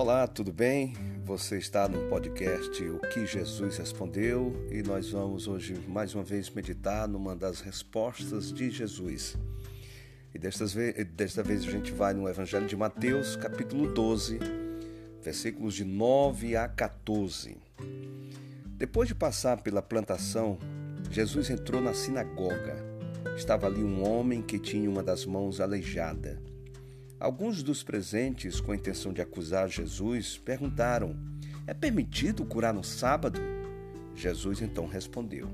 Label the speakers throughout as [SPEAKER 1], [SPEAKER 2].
[SPEAKER 1] Olá, tudo bem? Você está no podcast O que Jesus Respondeu e nós vamos hoje mais uma vez meditar numa das respostas de Jesus. E desta vez, desta vez a gente vai no Evangelho de Mateus, capítulo 12, versículos de 9 a 14. Depois de passar pela plantação, Jesus entrou na sinagoga. Estava ali um homem que tinha uma das mãos aleijada. Alguns dos presentes, com a intenção de acusar Jesus, perguntaram: É permitido curar no sábado? Jesus então respondeu: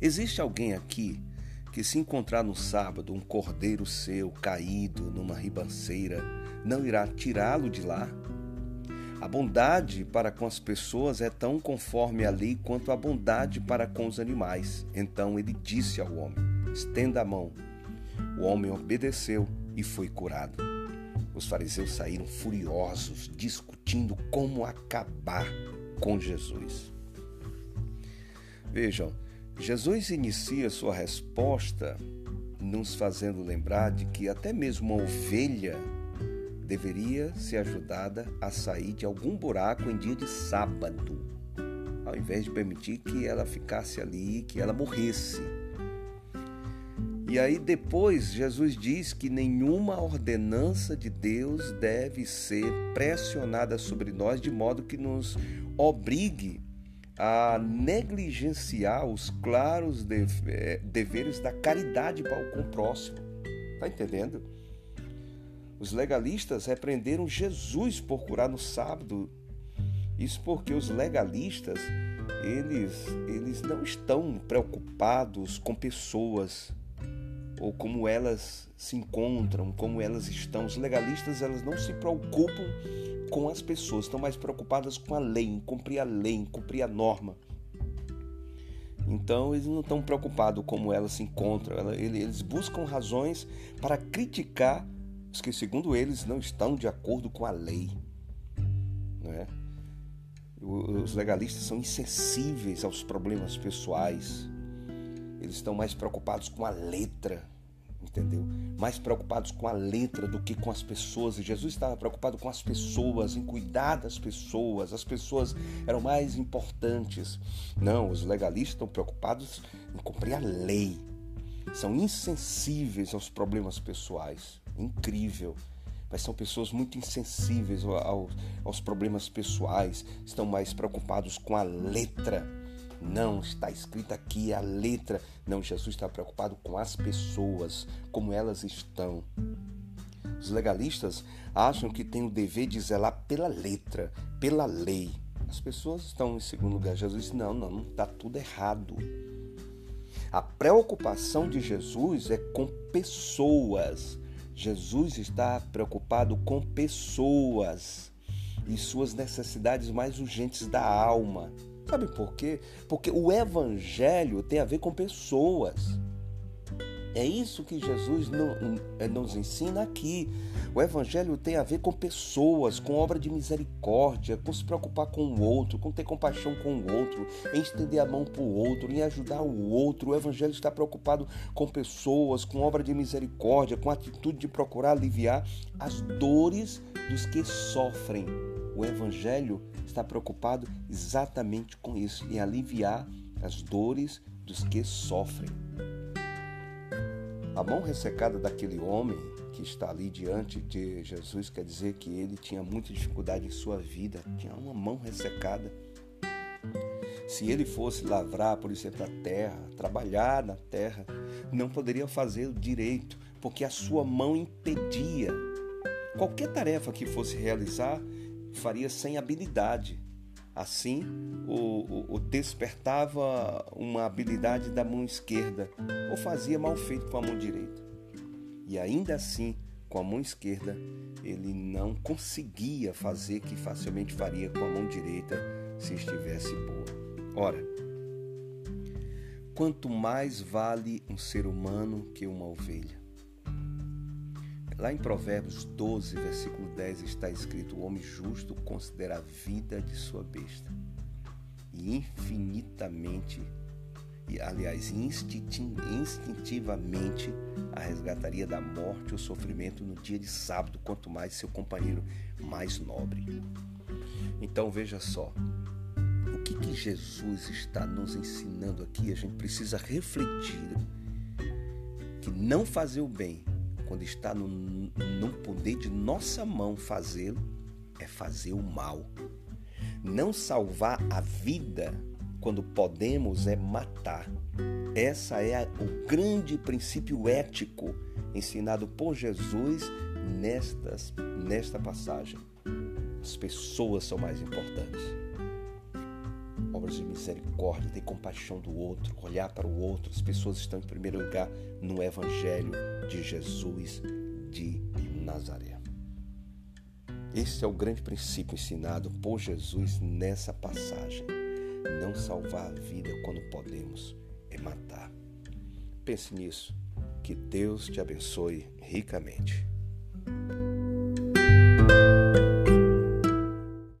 [SPEAKER 1] Existe alguém aqui que, se encontrar no sábado um cordeiro seu caído numa ribanceira, não irá tirá-lo de lá? A bondade para com as pessoas é tão conforme a lei quanto a bondade para com os animais. Então ele disse ao homem: Estenda a mão. O homem obedeceu e foi curado. Os fariseus saíram furiosos, discutindo como acabar com Jesus. Vejam, Jesus inicia sua resposta nos fazendo lembrar de que até mesmo uma ovelha deveria ser ajudada a sair de algum buraco em dia de sábado, ao invés de permitir que ela ficasse ali, que ela morresse. E aí depois Jesus diz que nenhuma ordenança de Deus deve ser pressionada sobre nós de modo que nos obrigue a negligenciar os claros eh, deveres da caridade para com o próximo. Está entendendo? Os legalistas repreenderam Jesus por curar no sábado. Isso porque os legalistas, eles, eles não estão preocupados com pessoas ou como elas se encontram, como elas estão. Os legalistas elas não se preocupam com as pessoas, estão mais preocupadas com a lei, em cumprir a lei, em cumprir a norma. Então eles não estão preocupados como elas se encontram, eles buscam razões para criticar os que, segundo eles, não estão de acordo com a lei. Né? Os legalistas são insensíveis aos problemas pessoais. Eles estão mais preocupados com a letra entendeu? Mais preocupados com a letra do que com as pessoas. E Jesus estava preocupado com as pessoas, em cuidar das pessoas. As pessoas eram mais importantes. Não, os legalistas estão preocupados em cumprir a lei. São insensíveis aos problemas pessoais. Incrível. Mas são pessoas muito insensíveis aos, aos problemas pessoais, estão mais preocupados com a letra não, está escrita aqui a letra. Não, Jesus está preocupado com as pessoas, como elas estão. Os legalistas acham que têm o dever de zelar pela letra, pela lei. As pessoas estão em segundo lugar. Jesus não, não, não está tudo errado. A preocupação de Jesus é com pessoas. Jesus está preocupado com pessoas e suas necessidades mais urgentes da alma. Sabe por quê? Porque o evangelho tem a ver com pessoas. É isso que Jesus eh, nos ensina aqui. O Evangelho tem a ver com pessoas, com obra de misericórdia, com se preocupar com o outro, com ter compaixão com o outro, em estender a mão para o outro, em ajudar o outro. O Evangelho está preocupado com pessoas, com obra de misericórdia, com a atitude de procurar aliviar as dores dos que sofrem. O Evangelho está preocupado exatamente com isso, em aliviar as dores dos que sofrem. A mão ressecada daquele homem que está ali diante de Jesus quer dizer que ele tinha muita dificuldade em sua vida, tinha uma mão ressecada. Se ele fosse lavrar, por exemplo, a terra, trabalhar na terra, não poderia fazer direito, porque a sua mão impedia. Qualquer tarefa que fosse realizar, faria sem habilidade. Assim, o, o, o, despertava uma habilidade da mão esquerda ou fazia mal feito com a mão direita. E ainda assim, com a mão esquerda, ele não conseguia fazer que facilmente faria com a mão direita se estivesse boa. Ora, quanto mais vale um ser humano que uma ovelha? Lá em Provérbios 12, versículo 10 está escrito: O homem justo considera a vida de sua besta e infinitamente e aliás, instintivamente a resgataria da morte ou sofrimento no dia de sábado, quanto mais seu companheiro mais nobre. Então veja só, o que, que Jesus está nos ensinando aqui? A gente precisa refletir que não fazer o bem, quando está no, no poder de nossa mão fazê-lo, é fazer o mal. Não salvar a vida quando podemos é matar. Essa é o grande princípio ético ensinado por Jesus nestas, nesta passagem. As pessoas são mais importantes. Obras de misericórdia, ter compaixão do outro, olhar para o outro. As pessoas estão em primeiro lugar no Evangelho de Jesus de Nazaré. Esse é o grande princípio ensinado por Jesus nessa passagem. Não salvar a vida quando podemos é matar. Pense nisso. Que Deus te abençoe ricamente.